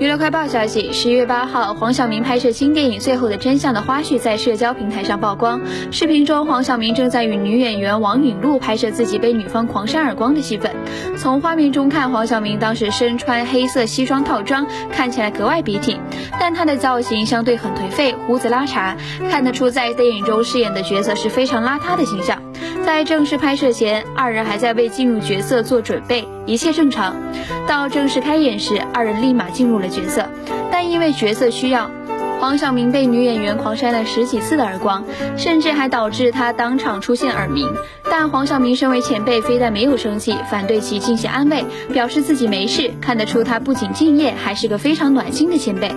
娱乐快报消息：十一月八号，黄晓明拍摄新电影《最后的真相》的花絮在社交平台上曝光。视频中，黄晓明正在与女演员王颖璐拍摄自己被女方狂扇耳光的戏份。从画面中看，黄晓明当时身穿黑色西装套装，看起来格外笔挺，但他的造型相对很颓废，胡子拉碴，看得出在电影中饰演的角色是非常邋遢的形象。在正式拍摄前，二人还在为进入角色做准备，一切正常。到正式开演时，二人立马进入了角色，但因为角色需要，黄晓明被女演员狂扇了十几次的耳光，甚至还导致他当场出现耳鸣。但黄晓明身为前辈，非但没有生气，反对其进行安慰，表示自己没事。看得出他不仅敬业，还是个非常暖心的前辈。